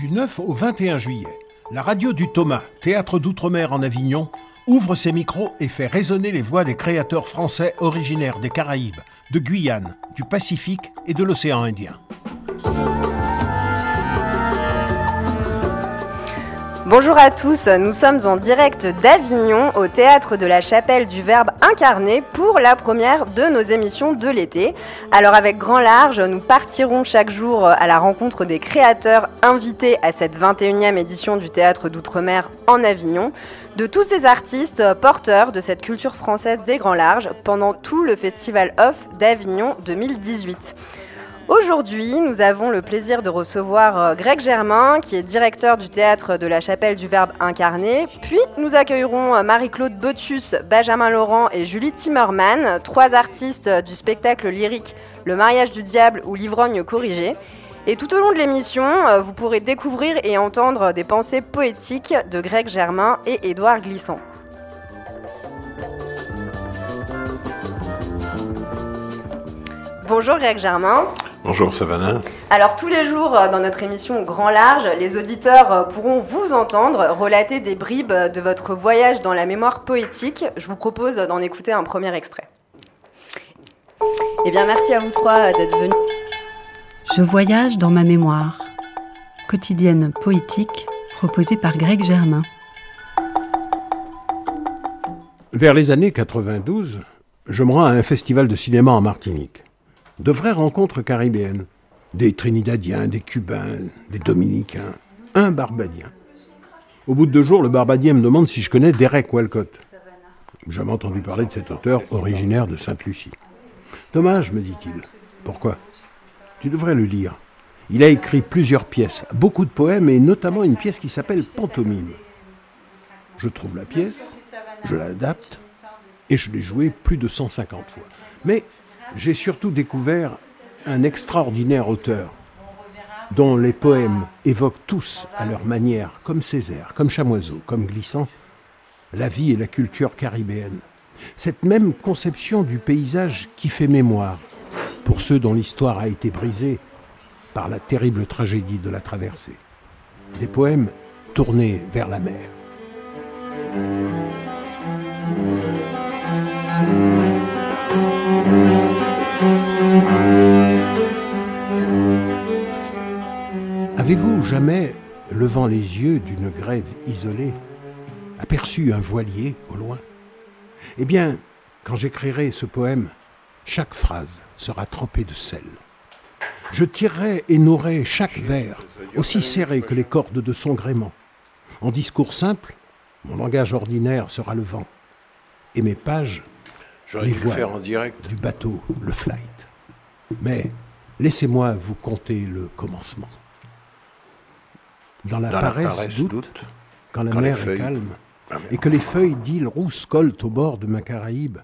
Du 9 au 21 juillet, la radio du Thomas, théâtre d'outre-mer en Avignon, ouvre ses micros et fait résonner les voix des créateurs français originaires des Caraïbes, de Guyane, du Pacifique et de l'océan Indien. Bonjour à tous, nous sommes en direct d'Avignon au théâtre de la Chapelle du Verbe incarné pour la première de nos émissions de l'été. Alors avec grand large, nous partirons chaque jour à la rencontre des créateurs invités à cette 21e édition du théâtre d'outre-mer en Avignon, de tous ces artistes porteurs de cette culture française des grands larges pendant tout le Festival Off d'Avignon 2018. Aujourd'hui, nous avons le plaisir de recevoir euh, Greg Germain, qui est directeur du théâtre de la Chapelle du Verbe incarné. Puis, nous accueillerons euh, Marie-Claude Botus, Benjamin Laurent et Julie Timmerman, trois artistes euh, du spectacle lyrique Le mariage du diable ou L'ivrogne corrigé. Et tout au long de l'émission, vous pourrez découvrir et entendre des pensées poétiques de Greg Germain et Édouard Glissant. Bonjour Greg Germain. Bonjour Savannah. Alors tous les jours euh, dans notre émission Grand Large, les auditeurs euh, pourront vous entendre relater des bribes de votre voyage dans la mémoire poétique. Je vous propose d'en écouter un premier extrait. Eh bien merci à vous trois d'être venus. Je voyage dans ma mémoire. Quotidienne poétique proposée par Greg Germain. Vers les années 92, je me rends à un festival de cinéma en Martinique de vraies rencontres caribéennes. Des Trinidadiens, des Cubains, des Dominicains, un Barbadien. Au bout de deux jours, le Barbadien me demande si je connais Derek Walcott. J'avais entendu parler de cet auteur originaire de Sainte-Lucie. Dommage, me dit-il. Pourquoi? Tu devrais le lire. Il a écrit plusieurs pièces, beaucoup de poèmes et notamment une pièce qui s'appelle Pantomime. Je trouve la pièce, je l'adapte et je l'ai jouée plus de 150 fois. Mais j'ai surtout découvert un extraordinaire auteur dont les poèmes évoquent tous à leur manière, comme Césaire, comme Chamoiseau, comme Glissant, la vie et la culture caribéenne. Cette même conception du paysage qui fait mémoire pour ceux dont l'histoire a été brisée par la terrible tragédie de la traversée. Des poèmes tournés vers la mer. Avez-vous jamais, levant les yeux d'une grève isolée, aperçu un voilier au loin? Eh bien, quand j'écrirai ce poème, chaque phrase sera trempée de sel. Je tirerai et nourrai chaque vers, aussi serré que les cordes de son gréement. En discours simple, mon langage ordinaire sera le vent, et mes pages, les voiles en direct. du bateau, le flight. Mais laissez-moi vous conter le commencement. Dans la, paresse, doute, quand la mer est calme, et que les feuilles d'île rousse collent au bord de ma Caraïbe,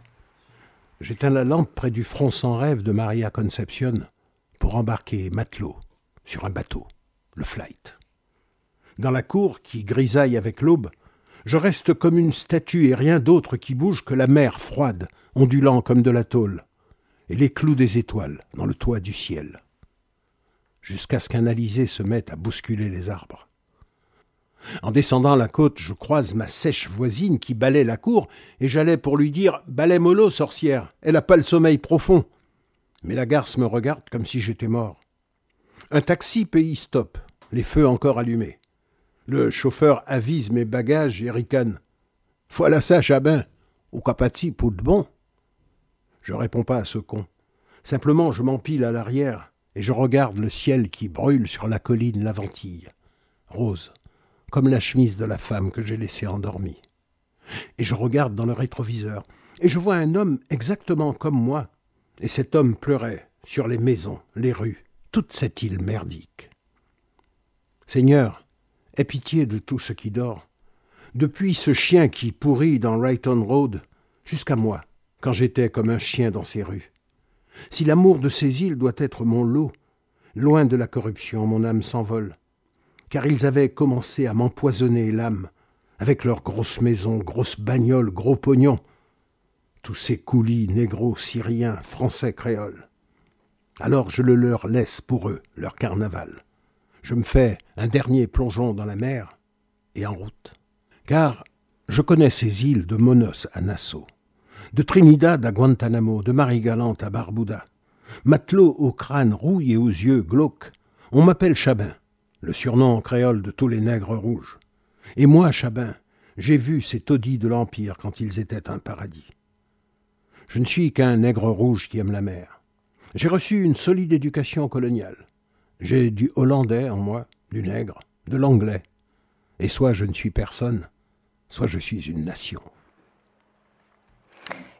j'éteins la lampe près du front sans rêve de Maria Conception pour embarquer matelot sur un bateau, le flight. Dans la cour qui grisaille avec l'aube, je reste comme une statue et rien d'autre qui bouge que la mer froide, ondulant comme de la tôle, et les clous des étoiles dans le toit du ciel, jusqu'à ce qu'un alizé se mette à bousculer les arbres. En descendant la côte, je croise ma sèche voisine qui balait la cour, et j'allais pour lui dire Balai mollo, sorcière, elle a pas le sommeil profond. Mais la garce me regarde comme si j'étais mort. Un taxi pays stop, les feux encore allumés. Le chauffeur avise mes bagages et ricane. Voilà ça, Chabin, au capati pour de bon. Je réponds pas à ce con. Simplement, je m'empile à l'arrière et je regarde le ciel qui brûle sur la colline Laventille. Rose, comme la chemise de la femme que j'ai laissée endormie. Et je regarde dans le rétroviseur, et je vois un homme exactement comme moi, et cet homme pleurait sur les maisons, les rues, toute cette île merdique. Seigneur, aie pitié de tout ce qui dort, depuis ce chien qui pourrit dans Wrighton Road, jusqu'à moi, quand j'étais comme un chien dans ces rues. Si l'amour de ces îles doit être mon lot, loin de la corruption, mon âme s'envole car ils avaient commencé à m'empoisonner l'âme, avec leurs grosses maisons, grosses bagnoles, gros pognons, tous ces coulis négros, syriens, français, créoles. Alors je le leur laisse pour eux, leur carnaval. je me fais un dernier plongeon dans la mer et en route. Car je connais ces îles de Monos à Nassau, de Trinidad à Guantanamo, de Marie-Galante à Barbuda. Matelot au crâne rouille et aux yeux glauques, on m'appelle Chabin, le surnom en créole de tous les nègres rouges. Et moi, Chabin, j'ai vu ces taudis de l'Empire quand ils étaient un paradis. Je ne suis qu'un nègre rouge qui aime la mer. J'ai reçu une solide éducation coloniale. J'ai du hollandais en moi, du nègre, de l'anglais. Et soit je ne suis personne, soit je suis une nation.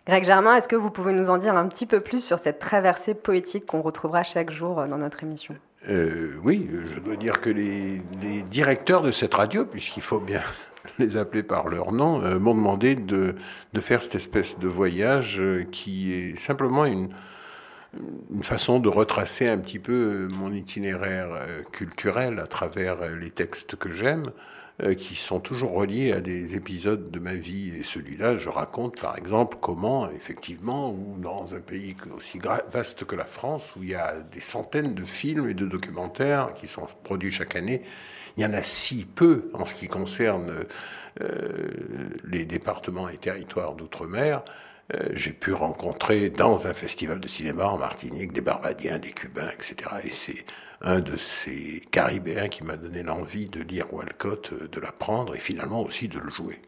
Greg Germain, est-ce que vous pouvez nous en dire un petit peu plus sur cette traversée poétique qu'on retrouvera chaque jour dans notre émission? Euh, Oui, je dois dire que les, directeurs de cette radio, puisqu'il faut bien les appeler par leur nom, euh, m'ont demandé de, faire cette espèce de voyage euh, qui est simplement une façon de retracer un petit peu mon itinéraire culturel à travers les textes que j'aime. Euh, qui sont toujours reliés à des épisodes de ma vie. Et celui-là, je raconte par exemple comment, effectivement, ou dans un pays aussi vaste que la France, où il y a des centaines de films et de documentaires qui sont produits chaque année, il y en a si peu en ce qui concerne euh, les départements et territoires d'outre-mer. Euh, j'ai pu rencontrer dans un festival de cinéma en Martinique des Barbadiens, des Cubains, etc. Et c'est un de ces Caribéens qui m'a donné l'envie de lire Walcott, euh, de l'apprendre et finalement aussi de le jouer.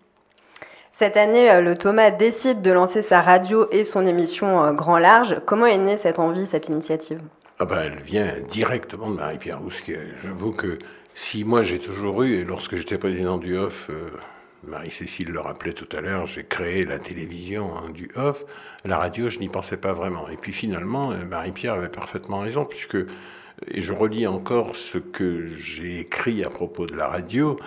Cette année, euh, le Thomas décide de lancer sa radio et son émission euh, Grand Large. Comment est née cette envie, cette initiative? Ah ben, Elle vient directement de Marie-Pierre Rousquet. J'avoue que si moi j'ai toujours eu, et lorsque j'étais président du HOF, Marie-Cécile le rappelait tout à l'heure, j'ai créé la télévision hein, du HOF, la radio, je n'y pensais pas vraiment. Et puis finalement, Marie-Pierre avait parfaitement raison, puisque et je relis encore ce que j'ai écrit à propos de la radio.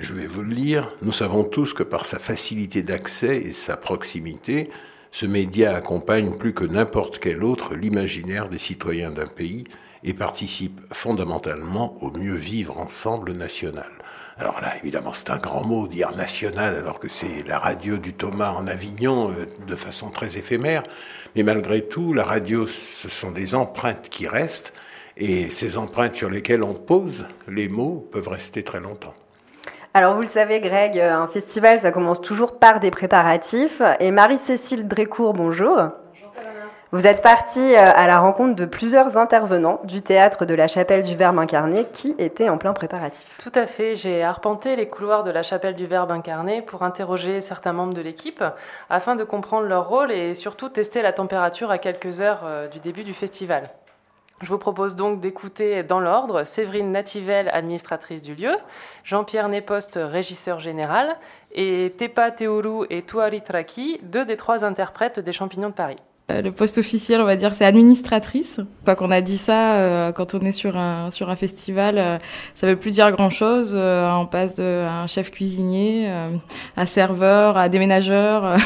Je vais vous le lire. Nous savons tous que par sa facilité d'accès et sa proximité, ce média accompagne plus que n'importe quel autre l'imaginaire des citoyens d'un pays et participe fondamentalement au mieux vivre ensemble national. Alors là, évidemment, c'est un grand mot, dire national, alors que c'est la radio du Thomas en Avignon euh, de façon très éphémère. Mais malgré tout, la radio, ce sont des empreintes qui restent et ces empreintes sur lesquelles on pose les mots peuvent rester très longtemps. Alors vous le savez Greg, un festival ça commence toujours par des préparatifs. Et Marie-Cécile Drécourt, bonjour. Vous êtes partie euh, à la rencontre de plusieurs intervenants du théâtre de la Chapelle du Verbe incarné qui étaient en plein préparatif. Tout à fait, j'ai arpenté les couloirs de la Chapelle du Verbe incarné pour interroger certains membres de l'équipe afin de comprendre leur rôle et surtout tester la température à quelques heures euh, du début du festival. Je vous propose donc d'écouter dans l'ordre Séverine Nativel, administratrice du lieu, Jean-Pierre Néposte, régisseur général, et Tepa Teoru et Tuari Traki, deux des trois interprètes des Champignons de Paris. Euh, le poste officiel, on va dire, c'est administratrice. Pas qu'on a dit ça, euh, quand on est sur un, sur un festival, euh, ça veut plus dire grand-chose. on passe de un chef cuisinier à serveur, à déménageur.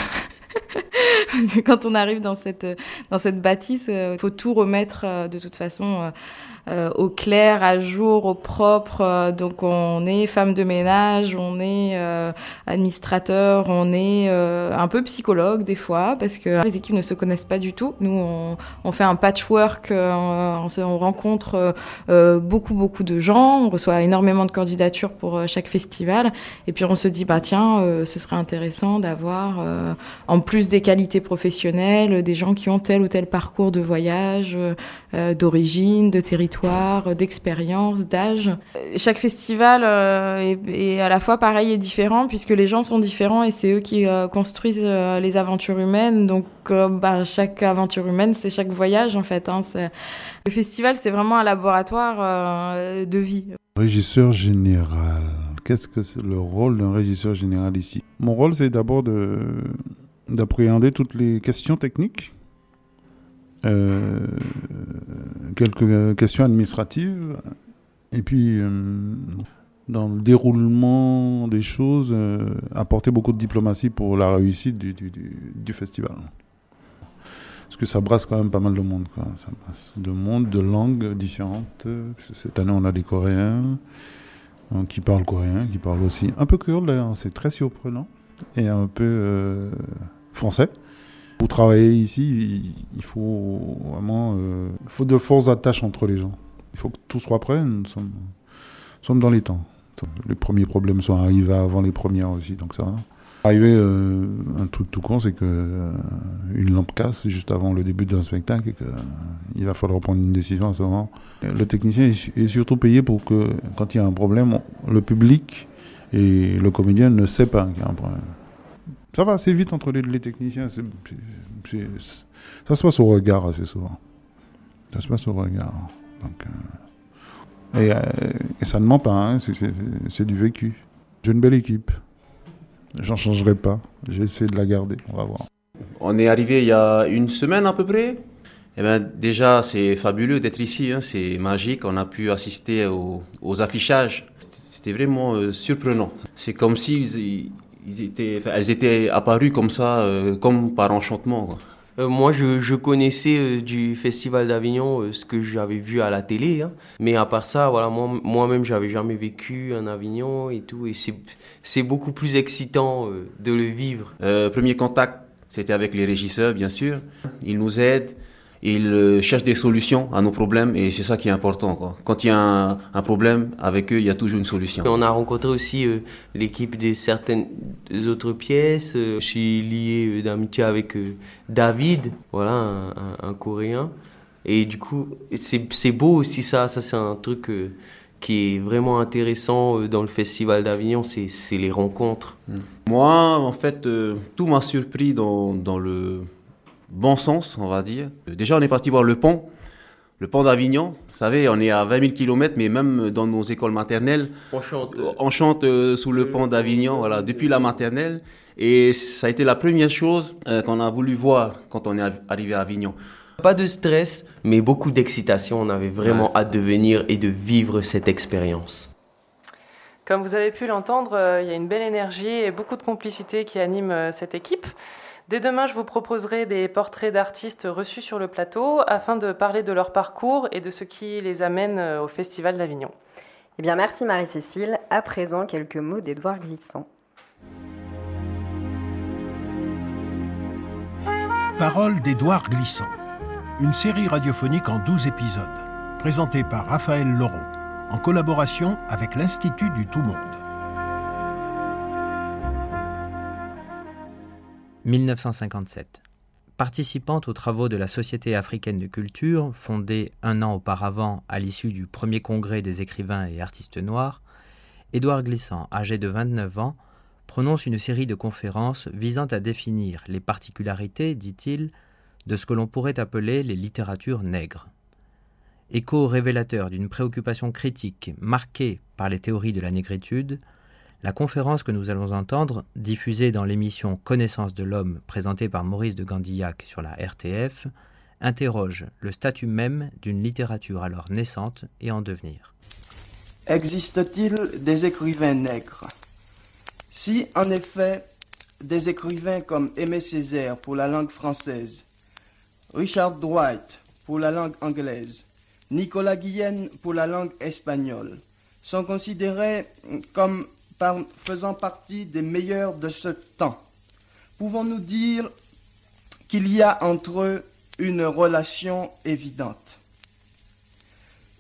Quand on arrive dans cette, dans cette bâtisse, il euh, faut tout remettre euh, de toute façon euh, euh, au clair, à jour, au propre. Euh, donc on est femme de ménage, on est euh, administrateur, on est un peu psychologue des fois parce que les équipes ne se connaissent pas du tout. Nous on, on fait un patchwork, on, on, rencontre beaucoup beaucoup de gens, on reçoit énormément de candidatures pour chaque festival et puis on se dit bah tiens ce serait intéressant d'avoir en plus des qualités professionnelles des gens qui ont tel ou tel parcours de voyage, d'origine, de territoire d'expérience, d'âge. Chaque festival euh, est, à la fois pareil et différent puisque les gens sont différents et c'est eux qui euh, construisent euh, les aventures humaines. Donc bah, chaque aventure humaine, c'est chaque voyage en fait. Hein. Le festival, c'est vraiment un laboratoire de vie. Régisseur général. Qu'est-ce que c'est le rôle d'un régisseur général ici? Mon rôle, c'est d'abord d'appréhender toutes les questions techniques euh, quelques questions administratives, et puis euh, dans le déroulement des choses, euh, apporter beaucoup de diplomatie pour la réussite du, festival. Parce que ça brasse quand même pas mal de monde. De monde, de langues différentes. Cette année, on a des Coréens qui parlent coréen, qui parlent aussi un peu d'ailleurs, c'est très surprenant, et un peu français. Pour travailler ici, il faut vraiment euh, il faut de fortes attaches entre les gens. Il faut que tout soit prêt. Nous sommes sommes dans les temps. Les premiers problèmes sont arrivés avant les premières aussi, donc ça va. Arrivé, euh, un truc tout con, c'est que euh, une lampe casse juste avant le début d'un spectacle et qu'il va falloir prendre une décision à ce moment. Le technicien est, surtout payé pour que, quand il y a un problème, le public et le comédien ne sait pas qu'il y a un problème. Ça va assez vite entre les, techniciens. ça se passe au regard assez souvent. Ça se passe au regard. Donc, euh, et, ça ne ment pas, hein, c'est du vécu. J'ai une belle équipe. J'en changerai pas. J'ai essayé de la garder. On va voir. On est arrivé il y a une semaine à peu près. Eh ben, déjà, c'est fabuleux d'être ici. Hein. C'est magique. On a pu assister aux, affichages. C'était vraiment euh, surprenant. C'est comme si ils, étaient, elles étaient apparues comme ça, euh, comme par enchantement. Euh, moi, je, connaissais euh, du Festival d'Avignon euh, ce que j'avais vu à la télé. Hein. Mais à part ça, voilà, moi-même, j'avais jamais vécu en Avignon et tout. Et c'est beaucoup plus excitant de le vivre. premier contact, c'était avec les régisseurs, bien sûr. Ils nous aident. Ils euh, cherchent des solutions à nos problèmes et c'est ça qui est important. Quoi. Quand il y a un, problème avec eux, il y a toujours une solution. On a rencontré aussi euh, l'équipe de certaines autres pièces. Euh, je suis lié d'amitié avec David, voilà, un, un, Coréen. Et du coup, c'est beau aussi ça. Ça, c'est un truc qui est vraiment intéressant dans le Festival d'Avignon, c'est les rencontres. Moi, en fait, tout m'a surpris dans, dans le bon sens, on va dire. Déjà, on est parti voir le pont, le pont d'Avignon. Vous savez, on est à 20 000 km, mais même dans nos écoles maternelles, on chante, on chante euh, sous le pont d'Avignon, voilà, depuis la maternelle. Et ça a été la première chose euh, qu'on a voulu voir quand on est arrivé à Avignon. Pas de stress, mais beaucoup d'excitation. On avait vraiment hâte de venir et de vivre cette expérience. Comme vous avez pu l'entendre, euh, il y a une belle énergie et beaucoup de complicité qui anime cette équipe. Dès demain, je vous proposerai des portraits d'artistes reçus sur le plateau afin de parler de leur parcours et de ce qui les amène euh, au Festival d'Avignon. Eh bien, merci Marie-Cécile. À présent, quelques mots d'Edouard Glissant. Parole d'Edouard Glissant. Une série radiophonique en 12 épisodes, présentée par Raphaël Laureau, en collaboration avec l'Institut du Tout 1957. Participante aux travaux de la Société africaine de culture, fondée un an auparavant à l'issue du premier congrès des écrivains et artistes noirs, Édouard Glissant, âgé de 29 ans, prononce une série de conférences visant à définir les particularités, dit-il, de ce que l'on pourrait appeler les littératures nègres. Écho révélateur d'une préoccupation critique marquée par les théories de la négritude, la conférence que nous allons entendre, diffusée dans l'émission Connaissance de l'homme présentée par Maurice de Gandillac sur la RTF, interroge le statut même d'une littérature alors naissante et en devenir. Existe-t-il des écrivains nègres? Si, en effet, des écrivains comme Aimé Césaire pour la langue française, Richard Dwight pour la langue anglaise, Nicolas Guillen pour la langue espagnole, sont considérés comme faisant partie des meilleurs de ce temps. Pouvons-nous dire qu'il y a entre eux une relation évidente?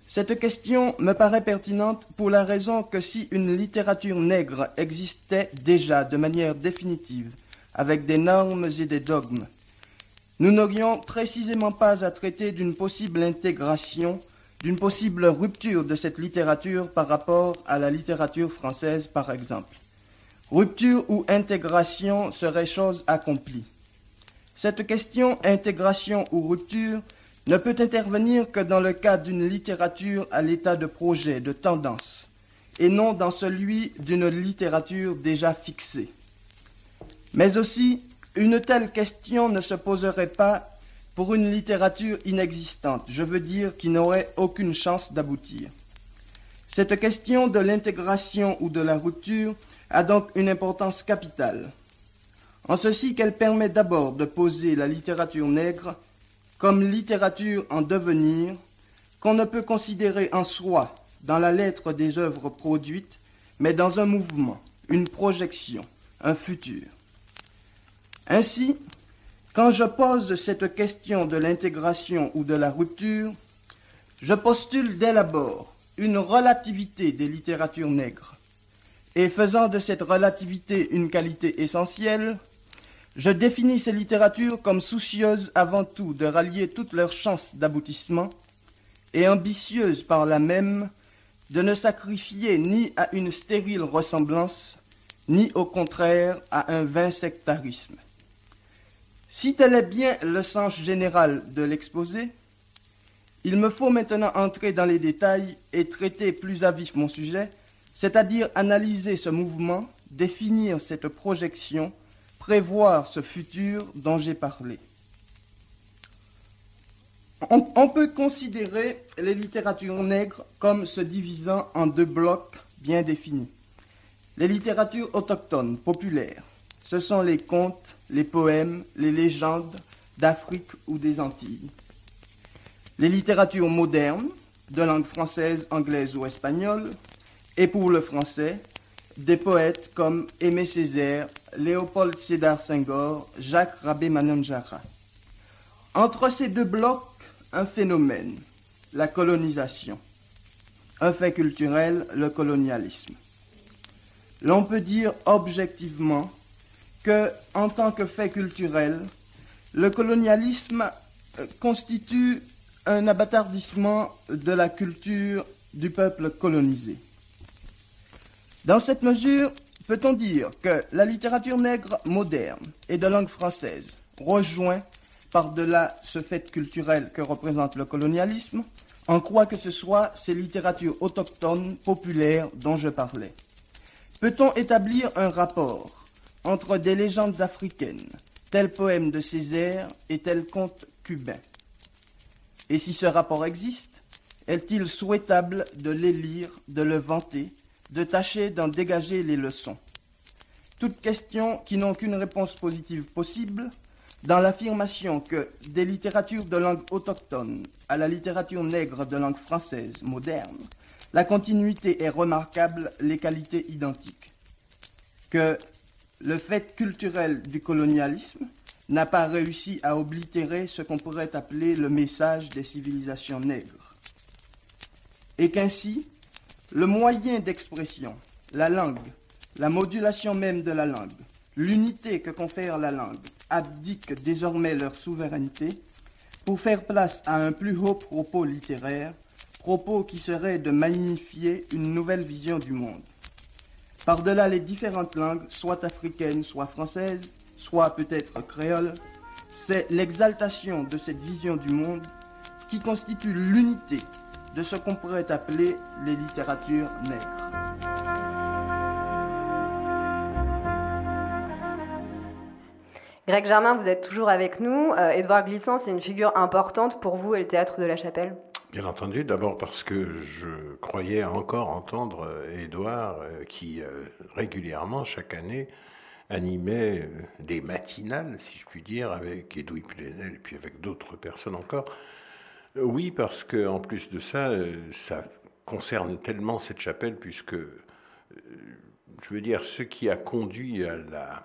Cette question me paraît pertinente pour la raison que si une littérature nègre existait déjà de manière définitive, avec des normes et des dogmes, nous n'aurions précisément pas à traiter d'une possible intégration d'une possible rupture de cette littérature par rapport à la littérature française, par exemple. Rupture ou intégration serait chose accomplie. Cette question intégration ou rupture ne peut intervenir que dans le cas d'une littérature à l'état de projet, de tendance, et non dans celui d'une littérature déjà fixée. Mais aussi, une telle question ne se poserait pas pour une littérature inexistante, je veux dire qui n'aurait aucune chance d'aboutir. Cette question de l'intégration ou de la rupture a donc une importance capitale, en ceci qu'elle permet d'abord de poser la littérature nègre comme littérature en devenir, qu'on ne peut considérer en soi dans la lettre des œuvres produites, mais dans un mouvement, une projection, un futur. Ainsi, quand je pose cette question de l'intégration ou de la rupture, je postule dès l'abord une relativité des littératures nègres. Et faisant de cette relativité une qualité essentielle, je définis ces littératures comme soucieuses avant tout de rallier toutes leurs chances d'aboutissement et ambitieuses par là même de ne sacrifier ni à une stérile ressemblance, ni au contraire à un vain sectarisme. Si tel est bien le sens général de l'exposé, il me faut maintenant entrer dans les détails et traiter plus à vif mon sujet, c'est-à-dire analyser ce mouvement, définir cette projection, prévoir ce futur dont j'ai parlé. On, peut considérer les littératures nègres comme se divisant en deux blocs bien définis. Les littératures autochtones, populaires, ce sont les contes, les poèmes, les légendes d'Afrique ou des Antilles. Les littératures modernes, de langue française, anglaise ou espagnole, et pour le français, des poètes comme Aimé Césaire, Léopold Sédar Senghor, Jacques Rabé Manonjara. Entre ces deux blocs, un phénomène, la colonisation. Un fait culturel, le colonialisme. L'on peut dire objectivement que, en tant que fait culturel, le colonialisme euh, constitue un abattardissement de la culture du peuple colonisé. Dans cette mesure, peut-on dire que la littérature nègre moderne et de langue française rejoint par-delà ce fait culturel que représente le colonialisme, en quoi que ce soit ces littératures autochtones, populaires dont je parlais? Peut-on établir un rapport entre des légendes africaines, tels poèmes de Césaire et tels contes cubains Et si ce rapport existe, est-il souhaitable de les lire, de le vanter, de tâcher d'en dégager les leçons? Toutes questions qui n'ont qu'une réponse positive possible dans l'affirmation que des littératures de langue autochtone à la littérature nègre de langue française moderne, la continuité est remarquable, les qualités identiques. Que le fait culturel du colonialisme n'a pas réussi à oblitérer ce qu'on pourrait appeler le message des civilisations nègres. Et qu'ainsi, le moyen d'expression, la langue, la modulation même de la langue, l'unité que confère la langue, abdiquent désormais leur souveraineté pour faire place à un plus haut propos littéraire, propos qui serait de magnifier une nouvelle vision du monde. Par-delà les différentes langues, soit africaines, soit françaises, soit peut-être créoles, c'est l'exaltation de cette vision du monde qui constitue l'unité de ce qu'on pourrait appeler les littératures nègres. Greg Germain, vous êtes toujours avec nous. Euh, Édouard Glissant, c'est une figure importante pour vous et le théâtre de la Chapelle? Bien entendu, d'abord parce que je croyais encore entendre Édouard euh, qui euh, régulièrement, chaque année, animait des matinales, si je puis dire, avec Edoui Plenel et puis avec d'autres personnes encore. Oui, parce que en plus de ça, ça concerne tellement cette chapelle, puisque, je veux dire, ce qui a conduit à la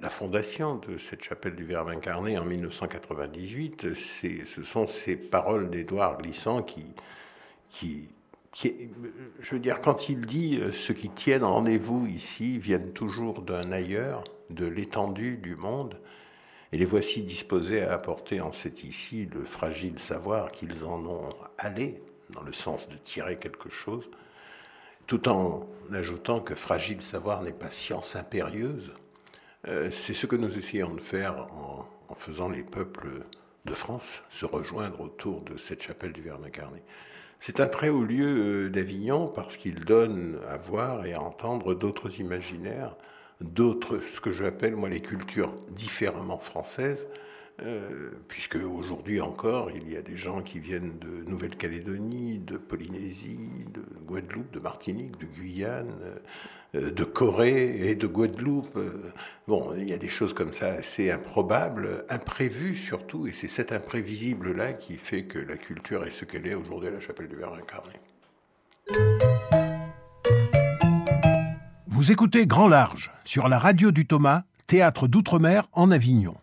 la, fondation de cette chapelle du Verbe incarné en 1998, ce sont ces paroles d'Édouard Glissant qui, qui, je veux dire, quand il dit euh, ceux qui tiennent rendez-vous ici viennent toujours d'un ailleurs, de l'étendue du monde, et les voici disposés à apporter en cet ici le fragile savoir qu'ils en ont allé, dans le sens de tirer quelque chose, tout en ajoutant que fragile savoir n'est pas science impérieuse, c'est ce que nous essayons de faire en, faisant les peuples de France se rejoindre autour de cette chapelle du Verbe incarné. C'est un très haut lieu euh, d'Avignon parce qu'il donne à voir et à entendre d'autres imaginaires, d'autres, ce que j'appelle moi les cultures différemment françaises, euh, puisque aujourd'hui encore, il y a des gens qui viennent de Nouvelle-Calédonie, de Polynésie, de Guadeloupe, de Martinique, de Guyane, euh, de Corée et de Guadeloupe. Euh, bon, il y a des choses comme ça assez improbables, imprévues surtout, et c'est cet imprévisible-là qui fait que la culture est ce qu'elle est aujourd'hui à la chapelle du Verre incarné. Vous écoutez Grand Large sur la radio du Thomas, théâtre d'outre-mer en Avignon.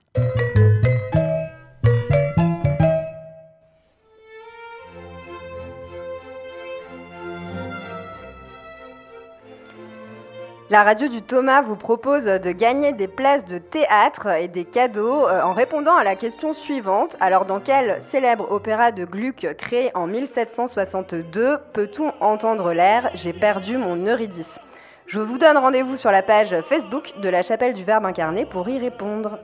La radio du Thomas vous propose de gagner des places de théâtre et des cadeaux euh, en répondant à la question suivante. Alors, dans quel célèbre opéra de Gluck créé en 1762 peut-on entendre l'air J'ai perdu mon Eurydice Je vous donne rendez-vous sur la page Facebook de la Chapelle du Verbe incarné pour y répondre.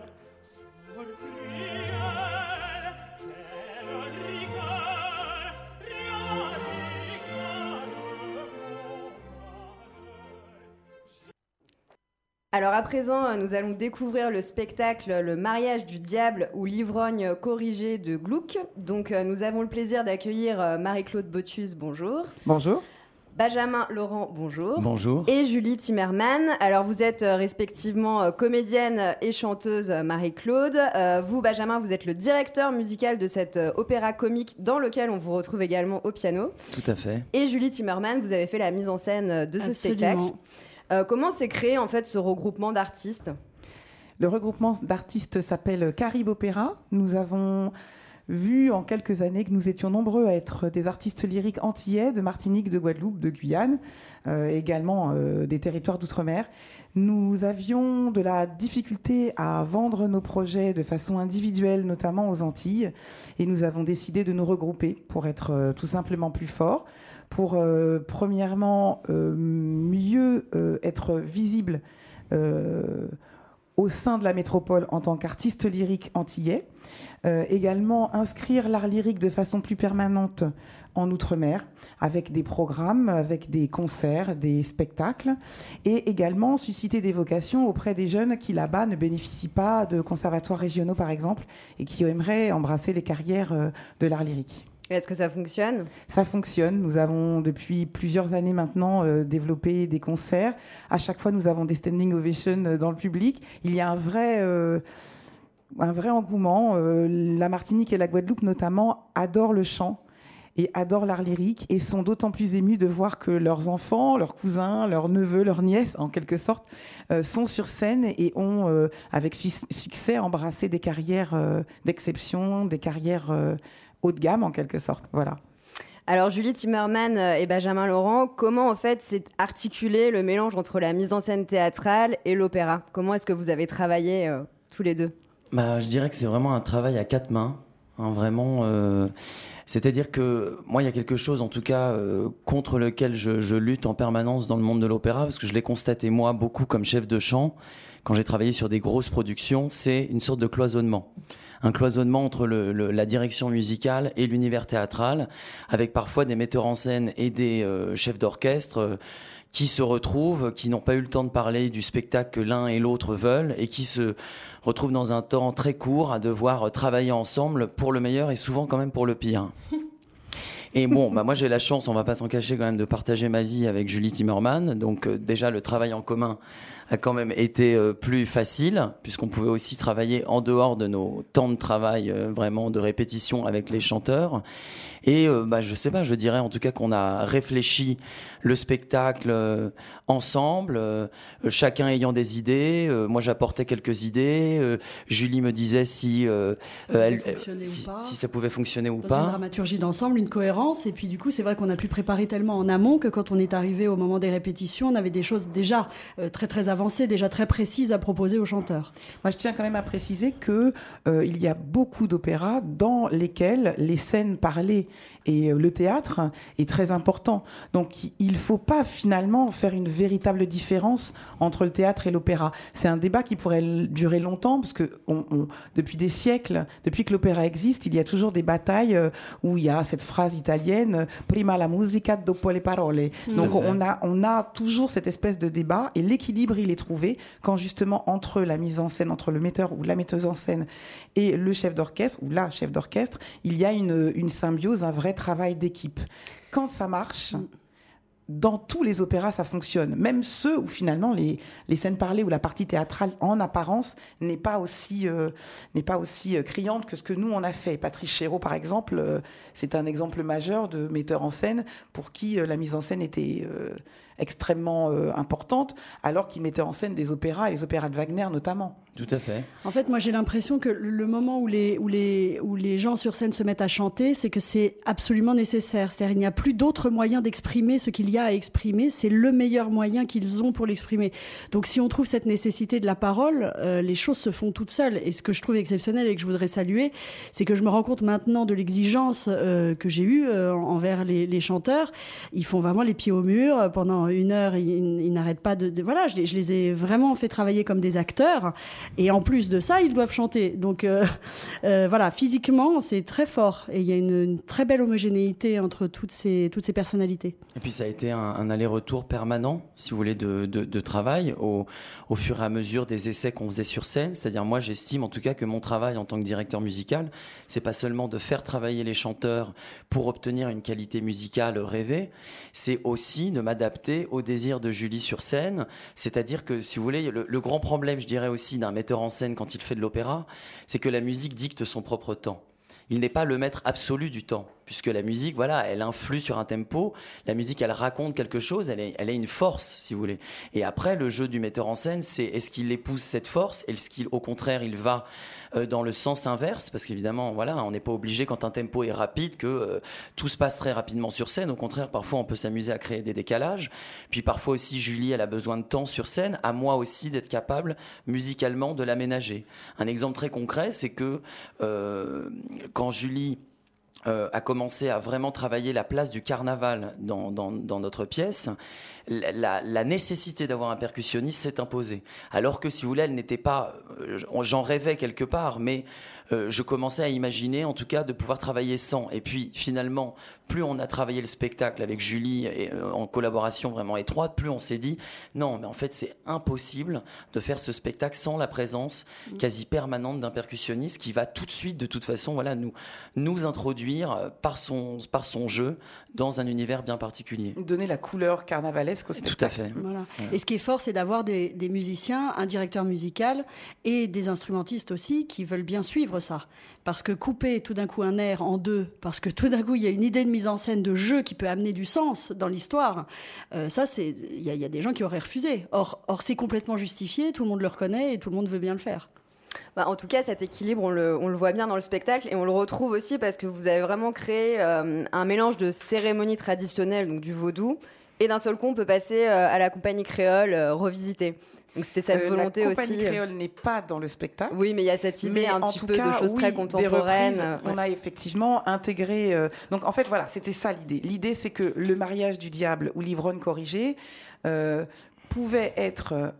Alors à présent, euh, nous allons découvrir le spectacle Le mariage du diable ou l'ivrogne corrigé de Gluck. Donc euh, nous avons le plaisir d'accueillir euh, Marie-Claude Botus, bonjour. Bonjour. Benjamin Laurent, bonjour. Bonjour. Et Julie Timmerman. Alors vous êtes respectivement comédienne et chanteuse Marie-Claude. vous, Benjamin, vous êtes le directeur musical de cet opéra comique dans lequel on vous retrouve également au piano. Tout à fait. Et Julie Timmerman, vous avez fait la mise en scène de ce spectacle. Euh, comment s'est créé en fait ce regroupement d'artistes? Le regroupement d'artistes s'appelle Caribe Opéra. Nous avons vu en quelques années que nous étions nombreux à être des artistes lyriques antillais de Martinique, de Guadeloupe, de Guyane, euh, également euh, des territoires d'outre-mer. Nous avions de la difficulté à vendre nos projets de façon individuelle, notamment aux Antilles, et nous avons décidé de nous regrouper pour être tout simplement plus forts pour euh, premièrement euh, mieux euh, être visible au sein de la métropole en tant qu'artiste lyrique antillais. également inscrire l'art lyrique de façon plus permanente en Outre-mer, avec des programmes, avec des concerts, des spectacles, et également susciter des vocations auprès des jeunes qui là-bas ne bénéficient pas de conservatoires régionaux, par exemple, et qui aimeraient embrasser les carrières de l'art lyrique. Est-ce que ça fonctionne? Ça fonctionne. Nous avons depuis plusieurs années maintenant euh, développé des concerts. À chaque fois, nous avons des standing ovations euh, dans le public. Il y a un vrai, euh, un vrai engouement. la Martinique et la Guadeloupe, notamment, adorent le chant et adorent l'art lyrique et sont d'autant plus émus de voir que leurs enfants, leurs cousins, leurs neveux, leurs nièces, en quelque sorte, sont sur scène et ont, avec succès, embrassé des carrières d'exception, des carrières haut de gamme en quelque sorte. Voilà. Alors Julie Timmerman euh, et Benjamin Laurent, comment en fait s'est articulé le mélange entre la mise en scène théâtrale et l'opéra? Comment est-ce que vous avez travaillé euh, tous les deux? Bah, Je dirais que c'est vraiment un travail à quatre mains. Hein, vraiment, euh, c'est-à-dire que moi, il y a quelque chose, en tout cas, contre lequel je, je, lutte en permanence dans le monde de l'opéra, parce que je l'ai constaté moi beaucoup comme chef de chant quand j'ai travaillé sur des grosses productions, c'est une sorte de cloisonnement. Un cloisonnement entre le, la direction musicale et l'univers théâtral, avec parfois des metteurs en scène et des euh, chefs d'orchestre euh, qui se retrouvent, qui n'ont pas eu le temps de parler du spectacle que l'un et l'autre veulent, et qui se retrouvent dans un temps très court à devoir travailler ensemble pour le meilleur et souvent quand même pour le pire. Et bon, bah moi j'ai la chance, on va pas s'en cacher quand même, de partager ma vie avec Julie Timmerman. Donc euh, déjà le travail en commun a quand même été euh, plus facile, puisqu'on pouvait aussi travailler en dehors de nos temps de travail euh, vraiment de répétition avec les chanteurs. Et euh, bah, je sais pas, je dirais en tout cas qu'on a réfléchi le spectacle ensemble, chacun ayant des idées. moi, j'apportais quelques idées. Julie me disait si, elle, si, ça pouvait fonctionner ou Dans pas. Une dramaturgie d'ensemble, une cohérence. Et puis du coup, c'est vrai qu'on a pu préparer tellement en amont que quand on est arrivé au moment des répétitions, on avait des choses déjà très très avancées avancée, déjà très précise à proposer aux chanteurs. Moi, je tiens quand même à préciser que euh, il y a beaucoup d'opéras dans lesquels les scènes parlées et euh, le théâtre est très important. Donc il ne faut pas finalement faire une véritable différence entre le théâtre et l'opéra. C'est un débat qui pourrait durer longtemps parce que on, depuis des siècles, depuis que l'opéra existe, il y a toujours des batailles euh, où il y a cette phrase italienne prima la musica dopo le parole. Donc on a on a toujours cette espèce de débat et l'équilibre il est trouvé quand justement entre la mise en scène, entre le metteur ou la metteuse en scène et le chef d'orchestre ou la chef d'orchestre, il y a une, symbiose, un vrai travail d'équipe. Quand ça marche, dans tous les opéras, ça fonctionne. Même ceux où finalement les, les scènes parlées ou la partie théâtrale en apparence n'est pas aussi, euh, n'est pas aussi euh, criante que ce que nous on a fait. Patrice Chéreau, par exemple, euh, c'est un exemple majeur de metteur en scène pour qui la mise en scène était extrêmement importante, alors qu'il mettait en scène des opéras et les opéras de Wagner notamment. Tout à fait. En fait, moi j'ai l'impression que le moment où les, où, les, où les gens sur scène se mettent à chanter, c'est que c'est absolument nécessaire. C'est-à-dire qu'il n'y a plus d'autre moyen d'exprimer ce qu'il y a a à exprimer, c'est le meilleur moyen qu'ils ont pour l'exprimer. Donc si on trouve cette nécessité de la parole, euh, les choses se font toutes seules. Et ce que je trouve exceptionnel et que je voudrais saluer, c'est que je me rends compte maintenant de l'exigence euh, que j'ai eue euh, envers les, les, chanteurs. Ils font vraiment les pieds au mur pendant une heure. Ils, n'arrêtent pas de, voilà. Je les, ai vraiment fait travailler comme des acteurs. Et en plus de ça, ils doivent chanter. Donc voilà, physiquement, c'est très fort. Et il y a une, très belle homogénéité entre toutes ces toutes ces personnalités. Et puis ça a été un, aller-retour permanent, si vous voulez, de travail au, au fur et à mesure des essais qu'on faisait sur scène. C'est-à-dire, moi, j'estime en tout cas que mon travail en tant que directeur musical, c'est pas seulement de faire travailler les chanteurs pour obtenir une qualité musicale rêvée, c'est aussi de m'adapter au désir de Julie sur scène. C'est-à-dire que, si vous voulez, le, grand problème, je dirais aussi, d'un metteur en scène quand il fait de l'opéra, c'est que la musique dicte son propre temps. Il n'est pas le maître absolu du temps puisque la musique, voilà, elle influe sur un tempo. La musique, elle raconte quelque chose, elle est, elle est une force, si vous voulez. Et après, le jeu du metteur en scène, c'est est-ce qu'il épouse cette force, est-ce qu'il, au contraire, il va euh, dans le sens inverse, parce qu'évidemment, voilà, on n'est pas obligé quand un tempo est rapide que euh, tout se passe très rapidement sur scène. Au contraire, parfois, on peut s'amuser à créer des décalages. Puis parfois aussi, Julie, elle a besoin de temps sur scène. À moi aussi d'être capable musicalement de l'aménager. Un exemple très concret, c'est que euh, quand Julie a commencé à vraiment travailler la place du carnaval dans, dans, dans notre pièce, la, la nécessité d'avoir un percussionniste s'est imposée. Alors que si vous voulez, elle n'était pas, euh, j'en rêvais quelque part, mais euh, je commençais à imaginer, en tout cas, de pouvoir travailler sans. Et puis finalement, plus on a travaillé le spectacle avec Julie et euh, en collaboration vraiment étroite, plus on s'est dit non, mais en fait c'est impossible de faire ce spectacle sans la présence mmh. quasi permanente d'un percussionniste qui va tout de suite, de toute façon, voilà, nous nous introduire par son par son jeu dans un univers bien particulier. Donner la couleur carnavalesque au spectacle. Tout à fait. Voilà. Ouais. Et ce qui est fort, c'est d'avoir des, des musiciens, un directeur musical et des instrumentistes aussi qui veulent bien suivre ça. Parce que couper tout d'un coup un air en deux, parce que tout d'un coup il y a une idée de mise en scène de jeu qui peut amener du sens dans l'histoire, euh, ça c'est, il y, y, a des gens qui auraient refusé. Or, or c'est complètement justifié, tout le monde le reconnaît et tout le monde veut bien le faire. Bah, en tout cas, cet équilibre, on le, on le, voit bien dans le spectacle et on le retrouve aussi parce que vous avez vraiment créé euh, un mélange de cérémonies traditionnelles, donc du vaudou, et d'un seul coup, on peut passer euh, à la compagnie créole euh, revisitée. Donc c'était cette euh, volonté la aussi. La compagnie créole n'est pas dans le spectacle. Oui, mais il y a cette idée un petit peu cas, de choses oui, très contemporaines. Reprises, on a effectivement intégré. Euh, donc en fait, voilà, c'était ça l'idée. L'idée, c'est que le mariage du diable ou l'ivrogne corrigé euh, pouvait être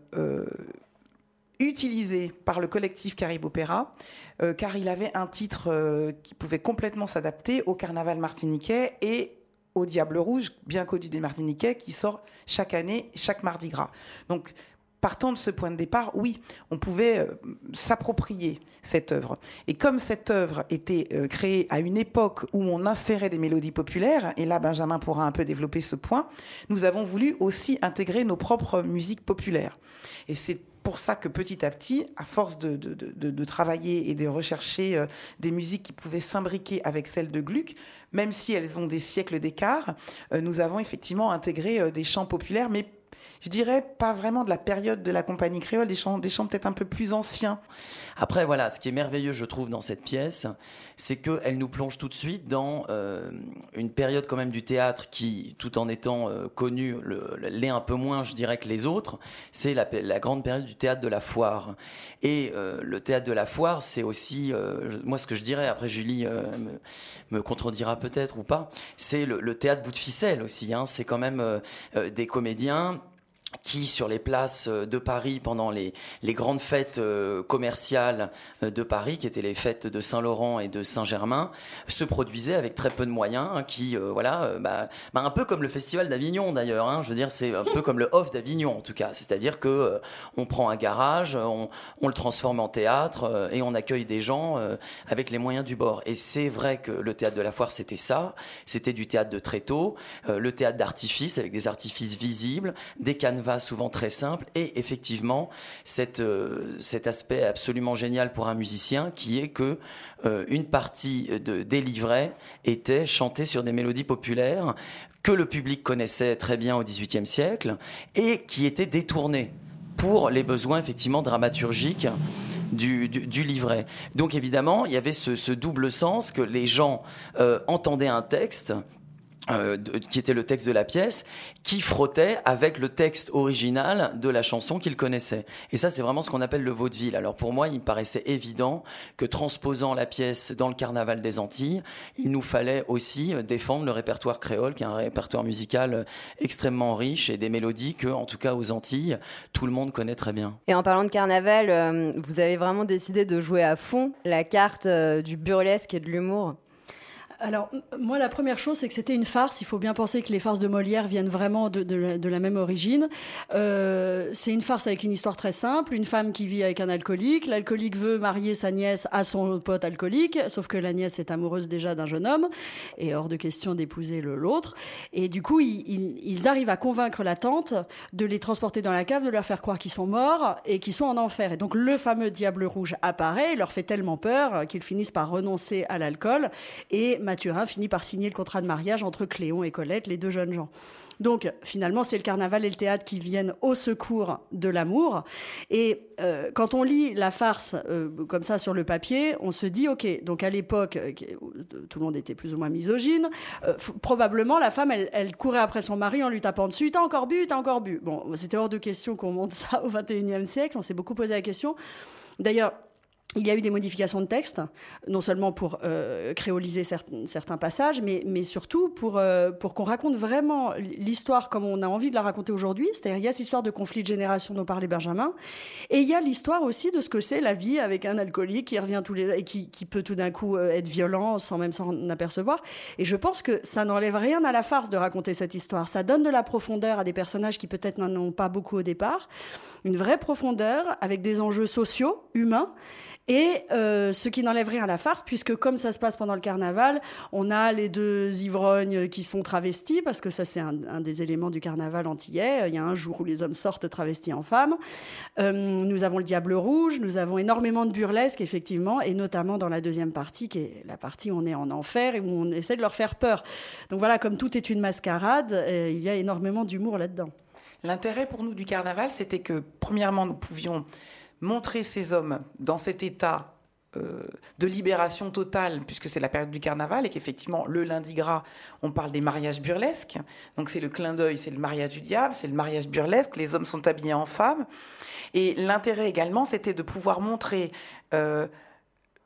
utilisé par le collectif Caribe Opéra, euh, car il avait un titre euh, qui pouvait complètement s'adapter au carnaval martiniquais et au Diable Rouge, bien connu des Martiniquais, qui sort chaque année, chaque mardi gras. Donc, partant de ce point de départ, oui, on pouvait euh, s'approprier cette œuvre. Et comme cette œuvre était euh, créée à une époque où on insérait des mélodies populaires, et là Benjamin pourra un peu développer ce point, nous avons voulu aussi intégrer nos propres musiques populaires. Et c'est pour ça que petit à petit, à force de, de, de, de travailler et de rechercher euh, des musiques qui pouvaient s'imbriquer avec celles de Gluck, même si elles ont des siècles d'écart, euh, nous avons effectivement intégré euh, des chants populaires, mais je dirais pas vraiment de la période de la compagnie créole, des chants, peut-être un peu plus anciens. Après, voilà, ce qui est merveilleux, je trouve, dans cette pièce, c'est qu'elle nous plonge tout de suite dans euh, une période quand même du théâtre qui, tout en étant euh, connue, l'est un peu moins, je dirais, que les autres. C'est la, grande période du théâtre de la foire. Et euh, le théâtre de la foire, c'est aussi, moi, ce que je dirais, après Julie me, contredira peut-être ou pas, c'est le, théâtre bout de ficelle aussi. Hein. C'est quand même des comédiens qui, sur les places de Paris, pendant les, grandes fêtes euh, commerciales de Paris, qui étaient les fêtes de Saint-Laurent et de Saint-Germain, se produisaient avec très peu de moyens, hein, qui, euh, voilà, euh, bah, bah, un peu comme le Festival d'Avignon d'ailleurs, hein, je veux dire, c'est un peu comme le Off d'Avignon en tout cas, c'est-à-dire que euh, on prend un garage, on, le transforme en théâtre euh, et on accueille des gens euh, avec les moyens du bord. Et c'est vrai que le théâtre de la foire, c'était ça, c'était du théâtre de tréteau, le théâtre d'artifice avec des artifices visibles, des cannes va souvent très simple et effectivement euh, cet aspect absolument génial pour un musicien qui est que euh, une partie de, des livrets était chantée sur des mélodies populaires que le public connaissait très bien au XVIIIe siècle et qui étaient détournées pour les besoins effectivement dramaturgiques du, du, livret. Donc évidemment, il y avait ce, ce, double sens que les gens euh, entendaient un texte euh, qui était le texte de la pièce, qui frottait avec le texte original de la chanson qu'il connaissait. Et ça, c'est vraiment ce qu'on appelle le vaudeville. Alors pour moi, il me paraissait évident que transposant la pièce dans le carnaval des Antilles, il nous fallait aussi défendre le répertoire créole, qui est un répertoire musical extrêmement riche et des mélodies que, en tout cas aux Antilles, tout le monde connaît très bien. Et en parlant de carnaval, euh, vous avez vraiment décidé de jouer à fond la carte euh, du burlesque et de l'humour alors, moi, la première chose, c'est que c'était une farce. Il faut bien penser que les farces de Molière viennent vraiment de, la, même origine. Euh, c'est une farce avec une histoire très simple. Une femme qui vit avec un alcoolique. L'alcoolique veut marier sa nièce à son pote alcoolique, sauf que la nièce est amoureuse déjà d'un jeune homme et hors de question d'épouser l'autre. Et du coup, ils, arrivent à convaincre la tante de les transporter dans la cave, de leur faire croire qu'ils sont morts et qu'ils sont en enfer. Et donc, le fameux diable rouge apparaît, leur fait tellement peur qu'ils finissent par renoncer à l'alcool et Mathurin finit par signer le contrat de mariage entre Cléon et Colette, les deux jeunes gens. Donc finalement, c'est le carnaval et le théâtre qui viennent au secours de l'amour. Et euh, quand on lit la farce euh, comme ça sur le papier, on se dit, ok, donc à l'époque, euh, tout le monde était plus ou moins misogyne, probablement la femme, elle, elle, courait après son mari en lui tapant dessus, t'as encore bu, t'as encore bu. Bon, c'était hors de question qu'on monte ça au 21e siècle, on s'est beaucoup posé la question. D'ailleurs, il y a eu des modifications de texte, non seulement pour euh, créoliser certains, passages, mais, mais surtout pour, euh, pour qu'on raconte vraiment l'histoire comme on a envie de la raconter aujourd'hui. C'est-à-dire, il y a cette histoire de conflit de génération dont parlait Benjamin, et il y a l'histoire aussi de ce que c'est la vie avec un alcoolique qui revient tous les qui, qui peut tout d'un coup euh, être violent sans même s'en apercevoir. Et je pense que ça n'enlève rien à la farce de raconter cette histoire. Ça donne de la profondeur à des personnages qui peut-être n'en ont pas beaucoup au départ, une vraie profondeur avec des enjeux sociaux, humains. Et euh, ce qui n'enlève rien à la farce, puisque comme ça se passe pendant le carnaval, on a les deux ivrognes qui sont travestis, parce que ça c'est un, des éléments du carnaval antillais. Il y a un jour où les hommes sortent travestis en femmes. Euh, nous avons le diable rouge, nous avons énormément de burlesque, effectivement, et notamment dans la deuxième partie, qui est la partie où on est en enfer et où on essaie de leur faire peur. Donc voilà, comme tout est une mascarade, euh, il y a énormément d'humour là-dedans. L'intérêt pour nous du carnaval, c'était que, premièrement, nous pouvions montrer ces hommes dans cet état euh, de libération totale, puisque c'est la période du carnaval, et qu'effectivement, le lundi gras, on parle des mariages burlesques. Donc c'est le clin d'œil, c'est le mariage du diable, c'est le mariage burlesque, les hommes sont habillés en femmes. Et l'intérêt également, c'était de pouvoir montrer... Euh,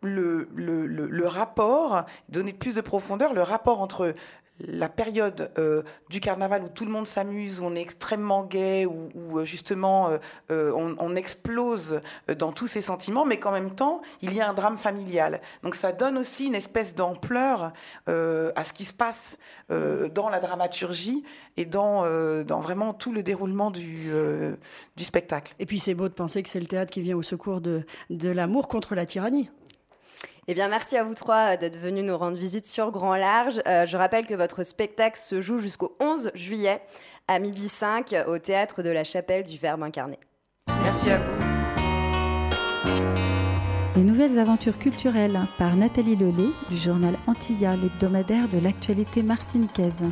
le, le, rapport, donner plus de profondeur, le rapport entre la période euh, du carnaval où tout le monde s'amuse, où on est extrêmement gai, où, euh, justement euh, on, explose dans tous ses sentiments, mais qu'en même temps, il y a un drame familial. Donc ça donne aussi une espèce d'ampleur à ce qui se passe dans la dramaturgie et dans, vraiment tout le déroulement du, spectacle. Et puis c'est beau de penser que c'est le théâtre qui vient au secours de l'amour contre la tyrannie. Eh bien, merci à vous trois d'être venus nous rendre visite sur Grand Large. Euh, je rappelle que votre spectacle se joue jusqu'au 11 juillet à midi 5 au théâtre de la Chapelle du Verbe incarné. Merci à vous. Les nouvelles aventures culturelles par Nathalie Lelay du journal Antilla, l'hebdomadaire de l'actualité martiniquaise.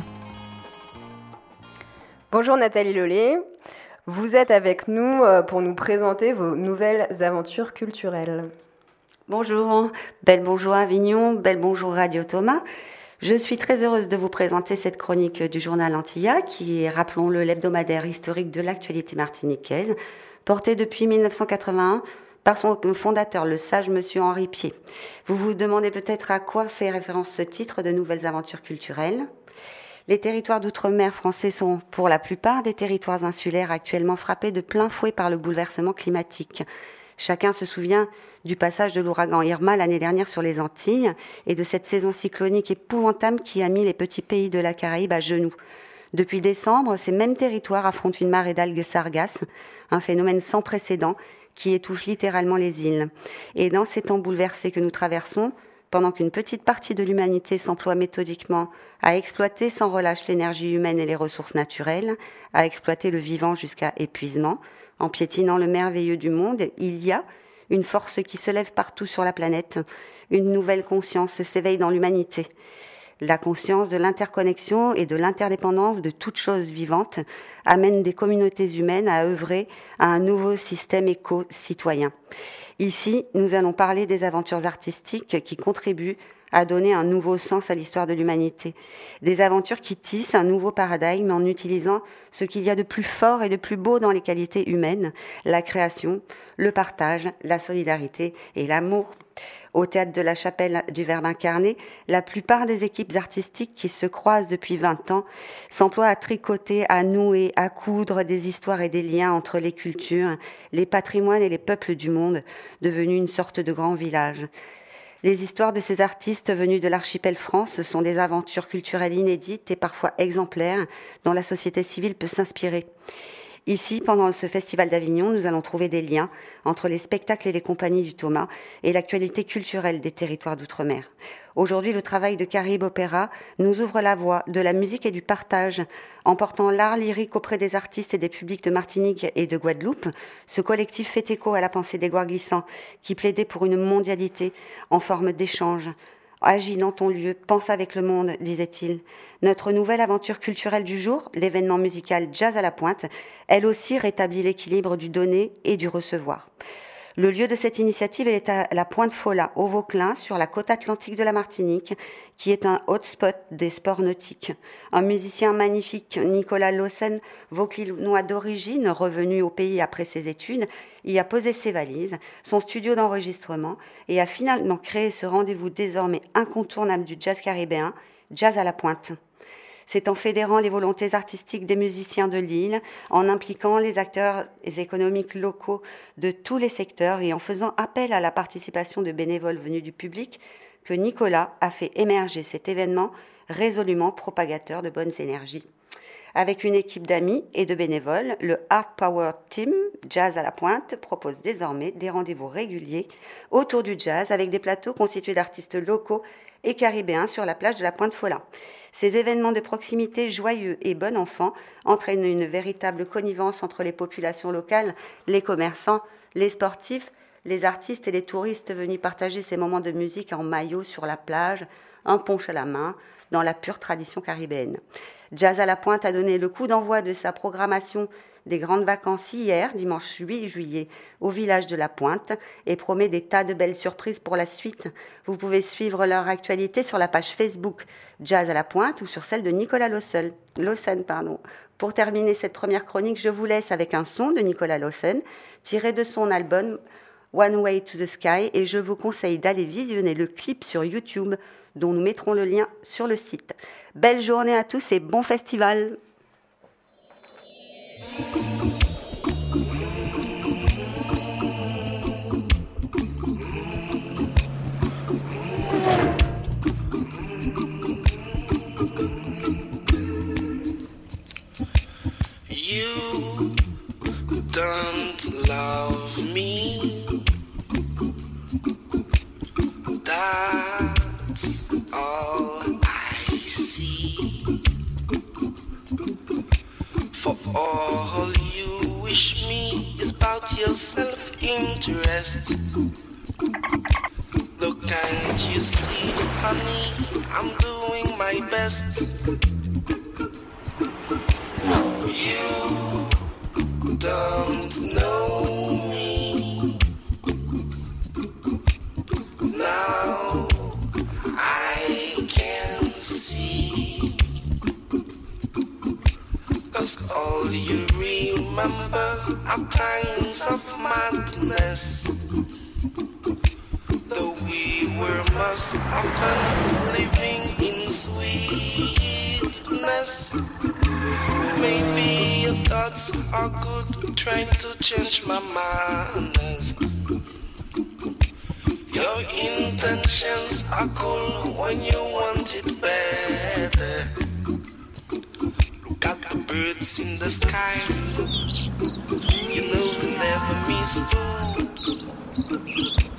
Bonjour Nathalie Lelay. Vous êtes avec nous euh, pour nous présenter vos nouvelles aventures culturelles. Bonjour, belle bonjour Avignon, belle bonjour Radio Thomas. Je suis très heureuse de vous présenter cette chronique du journal Antilla, qui est, rappelons-le, l'hebdomadaire historique de l'actualité martiniquaise, porté depuis 1981 par son fondateur, le sage monsieur Henri Pied. Vous vous demandez peut-être à quoi fait référence ce titre de Nouvelles aventures culturelles. Les territoires d'outre-mer français sont, pour la plupart, des territoires insulaires actuellement frappés de plein fouet par le bouleversement climatique. Chacun se souvient du passage de l'ouragan Irma l'année dernière sur les Antilles et de cette saison cyclonique épouvantable qui a mis les petits pays de la Caraïbe à genoux. Depuis décembre, ces mêmes territoires affrontent une marée d'algues sargasses, un phénomène sans précédent qui étouffe littéralement les îles. Et dans ces temps bouleversés que nous traversons, pendant qu'une petite partie de l'humanité s'emploie méthodiquement à exploiter sans relâche l'énergie humaine et les ressources naturelles, à exploiter le vivant jusqu'à épuisement, en piétinant le merveilleux du monde, il y a une force qui se lève partout sur la planète, une nouvelle conscience s'éveille dans l'humanité. La conscience de l'interconnexion et de l'interdépendance de toute chose vivante amène des communautés humaines à œuvrer à un nouveau système éco-citoyen. Ici, nous allons parler des aventures artistiques qui contribuent à donner un nouveau sens à l'histoire de l'humanité. Des aventures qui tissent un nouveau paradigme en utilisant ce qu'il y a de plus fort et de plus beau dans les qualités humaines, la création, le partage, la solidarité et l'amour au théâtre de la chapelle du Verbe incarné, la plupart des équipes artistiques qui se croisent depuis 20 ans s'emploient à tricoter, à nouer, à coudre des histoires et des liens entre les cultures, les patrimoines et les peuples du monde, devenus une sorte de grand village. Les histoires de ces artistes venus de l'archipel France sont des aventures culturelles inédites et parfois exemplaires dont la société civile peut s'inspirer. Ici, pendant ce festival d'Avignon, nous allons trouver des liens entre les spectacles et les compagnies du Thomas et l'actualité culturelle des territoires d'outre-mer. Aujourd'hui, le travail de Caribe Opéra nous ouvre la voie de la musique et du partage. En portant l'art lyrique auprès des artistes et des publics de Martinique et de Guadeloupe, ce collectif fait écho à la pensée d'Edouard Glissant, qui plaidait pour une mondialité en forme d'échange, Agis dans ton lieu, pense avec le monde, disait-il. Notre nouvelle aventure culturelle du jour, l'événement musical Jazz à la pointe, elle aussi rétablit l'équilibre du donner et du recevoir. Le lieu de cette initiative est à la Pointe Fola, au Vauclin, sur la côte atlantique de la Martinique, qui est un hotspot des sports nautiques. Un musicien magnifique, Nicolas Lawson, vauclinois d'origine, revenu au pays après ses études, y a posé ses valises, son studio d'enregistrement, et a finalement créé ce rendez-vous désormais incontournable du jazz caribéen, Jazz à la Pointe. C'est en fédérant les volontés artistiques des musiciens de l'île, en impliquant les acteurs économiques locaux de tous les secteurs et en faisant appel à la participation de bénévoles venus du public que Nicolas a fait émerger cet événement résolument propagateur de bonnes énergies. Avec une équipe d'amis et de bénévoles, le Art Power Team Jazz à la Pointe propose désormais des rendez-vous réguliers autour du jazz avec des plateaux constitués d'artistes locaux et caribéens sur la plage de la Pointe Fola. Ces événements de proximité joyeux et bon enfant entraînent une véritable connivence entre les populations locales, les commerçants, les sportifs, les artistes et les touristes venus partager ces moments de musique en maillot sur la plage, un punch à la main, dans la pure tradition caribéenne. Jazz à la Pointe a donné le coup d'envoi de sa programmation des grandes vacances hier, dimanche 8 juillet, au village de la Pointe et promet des tas de belles surprises pour la suite. Vous pouvez suivre leur actualité sur la page Facebook Jazz à la Pointe ou sur celle de Nicolas Lawson. Pardon. Pour terminer cette première chronique, je vous laisse avec un son de Nicolas Lawson tiré de son album One Way to the Sky et je vous conseille d'aller visionner le clip sur YouTube dont nous mettrons le lien sur le site. Belle journée à tous et bon festival oh you.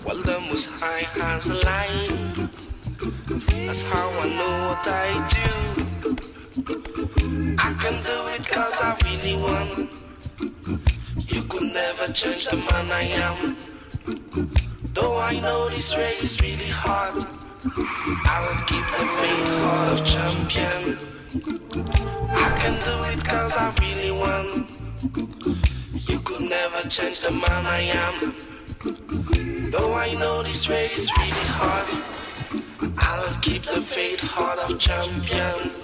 While the most high has a line. That's how I know what I do. I can do it cause I really want. You could never change the man I am. Though I know this race is really hard, I'll keep the faith heart of champion. I can do it cause I really want never change the man I am. Though I know this way is really hard, I'll keep the faith heart of champion.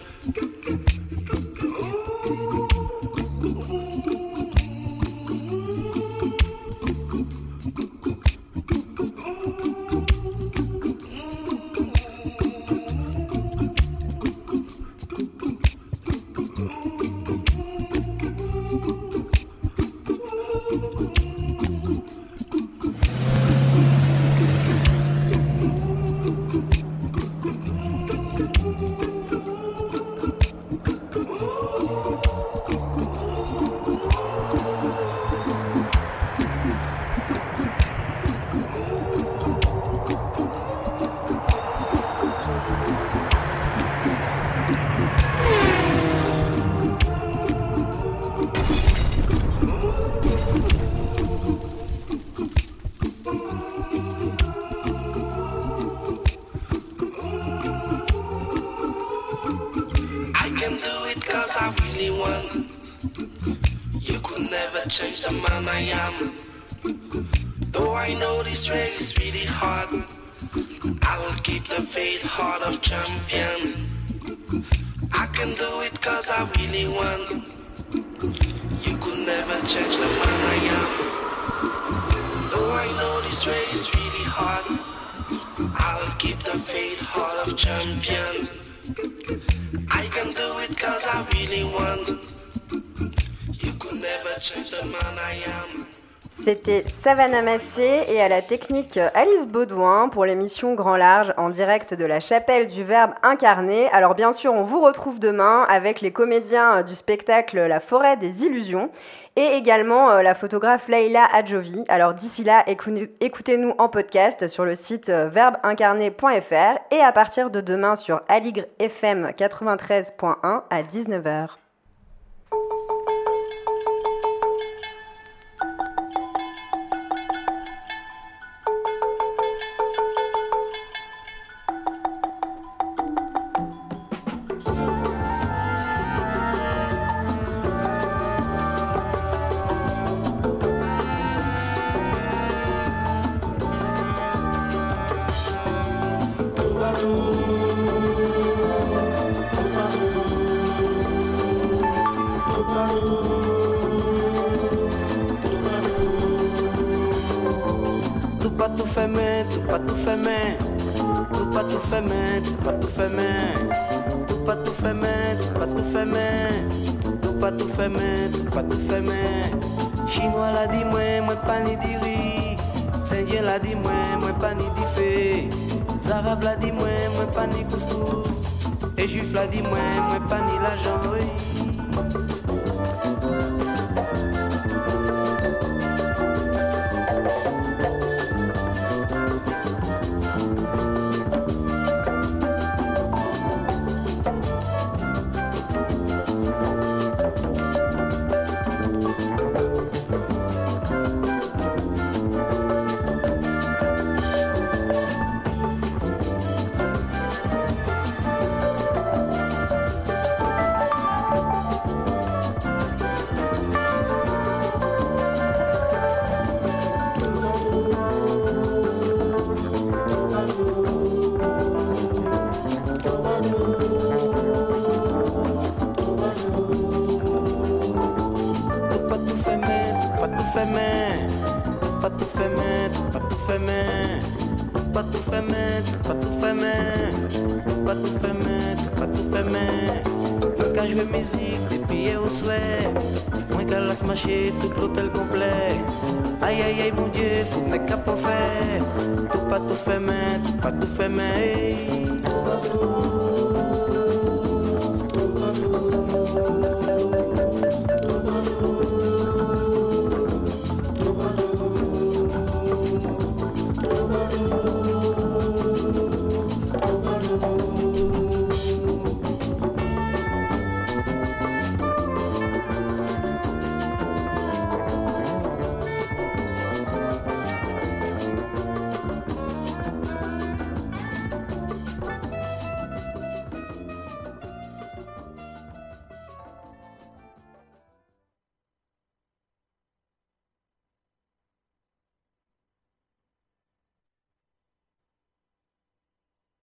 champion. I can do it cause I really want C'était Savannah Massé et à la technique Alice Baudouin pour l'émission Grand Large en direct de la chapelle du Verbe incarné. Alors bien sûr, on vous retrouve demain avec les comédiens euh, du spectacle La forêt des illusions et également euh, la photographe Laila Adjovi. Alors d'ici là, écoutez-nous en podcast sur le site euh, verbeincarné.fr et à partir de demain sur Aligre FM 93.1 à 19h.